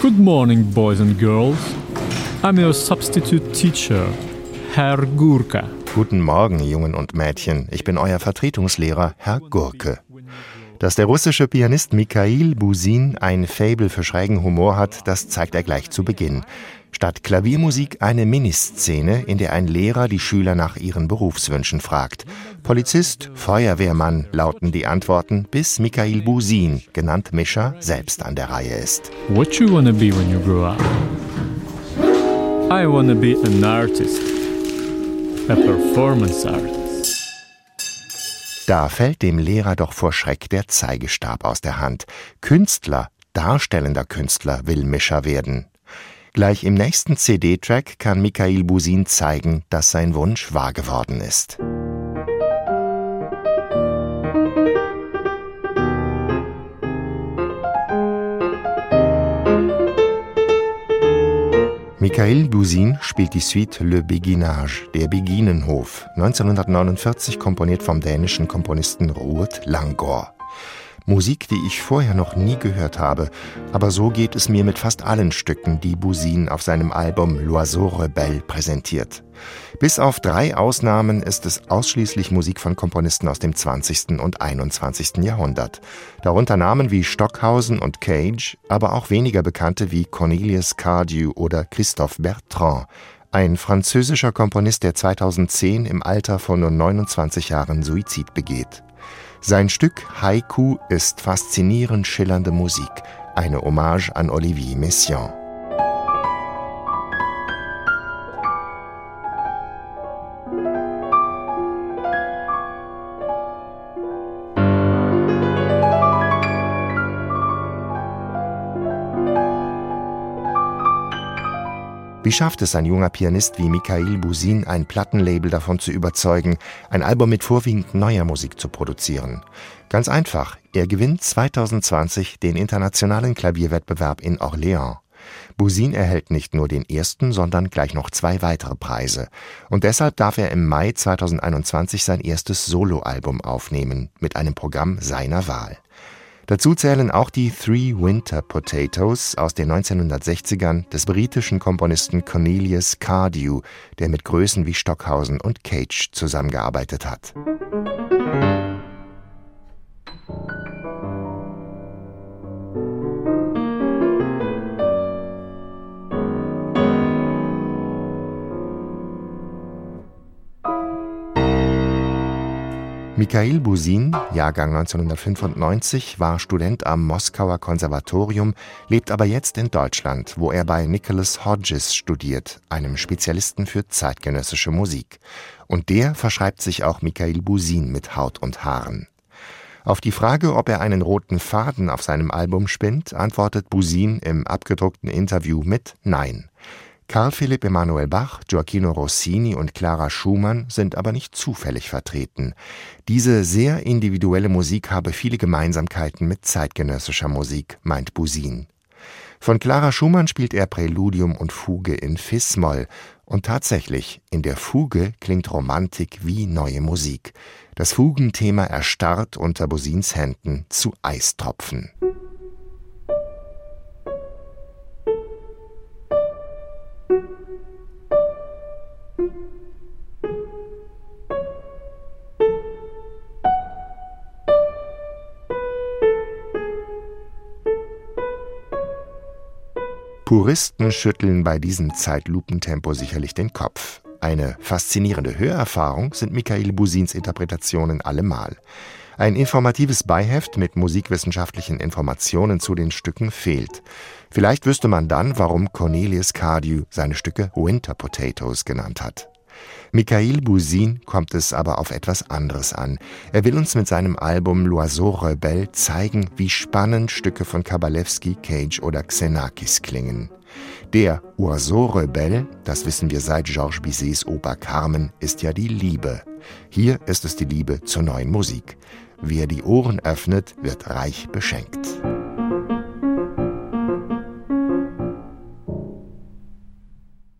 Good morning, boys and girls. I'm your substitute teacher, Herr Gurka. Guten Morgen, Jungen und Mädchen. Ich bin euer Vertretungslehrer, Herr Gurke. Dass der russische Pianist Mikhail Busin ein Fable für schrägen Humor hat, das zeigt er gleich zu Beginn. Statt Klaviermusik eine Miniszene, in der ein Lehrer die Schüler nach ihren Berufswünschen fragt. Polizist, Feuerwehrmann lauten die Antworten, bis Mikhail Busin, genannt Mischa, selbst an der Reihe ist. What you wanna be when you grow up? I wanna be an artist. A performance artist. Da fällt dem Lehrer doch vor Schreck der Zeigestab aus der Hand. Künstler, darstellender Künstler will Mischer werden. Gleich im nächsten CD-Track kann Michael Busin zeigen, dass sein Wunsch wahr geworden ist. Michael Busin spielt die Suite Le Beguinage, der Beginenhof, 1949 komponiert vom dänischen Komponisten Ruud Langgaard. Musik, die ich vorher noch nie gehört habe, aber so geht es mir mit fast allen Stücken, die Busin auf seinem Album L'Oiseau Rebelle präsentiert. Bis auf drei Ausnahmen ist es ausschließlich Musik von Komponisten aus dem 20. und 21. Jahrhundert. Darunter Namen wie Stockhausen und Cage, aber auch weniger bekannte wie Cornelius Cardew oder Christophe Bertrand, ein französischer Komponist, der 2010 im Alter von nur 29 Jahren Suizid begeht. Sein Stück Haiku ist faszinierend schillernde Musik, eine Hommage an Olivier Messiaen. Wie schafft es ein junger Pianist wie Mikhail Busin, ein Plattenlabel davon zu überzeugen, ein Album mit vorwiegend neuer Musik zu produzieren? Ganz einfach, er gewinnt 2020 den internationalen Klavierwettbewerb in Orléans. Busin erhält nicht nur den ersten, sondern gleich noch zwei weitere Preise. Und deshalb darf er im Mai 2021 sein erstes Soloalbum aufnehmen, mit einem Programm seiner Wahl. Dazu zählen auch die Three Winter Potatoes aus den 1960ern des britischen Komponisten Cornelius Cardew, der mit Größen wie Stockhausen und Cage zusammengearbeitet hat. Mikhail Busin, Jahrgang 1995, war Student am Moskauer Konservatorium, lebt aber jetzt in Deutschland, wo er bei Nicholas Hodges studiert, einem Spezialisten für zeitgenössische Musik. Und der verschreibt sich auch Mikhail Busin mit Haut und Haaren. Auf die Frage, ob er einen roten Faden auf seinem Album spinnt, antwortet Busin im abgedruckten Interview mit Nein. Karl Philipp Emanuel Bach, Gioacchino Rossini und Clara Schumann sind aber nicht zufällig vertreten. Diese sehr individuelle Musik habe viele Gemeinsamkeiten mit zeitgenössischer Musik, meint Busin. Von Clara Schumann spielt er Präludium und Fuge in Fis-Moll. Und tatsächlich, in der Fuge klingt Romantik wie neue Musik. Das Fugenthema erstarrt unter Busins Händen zu Eistropfen. Puristen schütteln bei diesem Zeitlupentempo sicherlich den Kopf. Eine faszinierende Hörerfahrung sind Michael Busins Interpretationen allemal. Ein informatives Beiheft mit musikwissenschaftlichen Informationen zu den Stücken fehlt. Vielleicht wüsste man dann, warum Cornelius Cardew seine Stücke Winter Potatoes genannt hat. Mikhail Busin kommt es aber auf etwas anderes an. Er will uns mit seinem Album L'Oiseau Rebelle zeigen, wie spannend Stücke von Kabalewski, Cage oder Xenakis klingen. Der Oiseau Rebelle, das wissen wir seit Georges Bizets Oper Carmen, ist ja die Liebe. Hier ist es die Liebe zur neuen Musik. Wer die Ohren öffnet, wird reich beschenkt.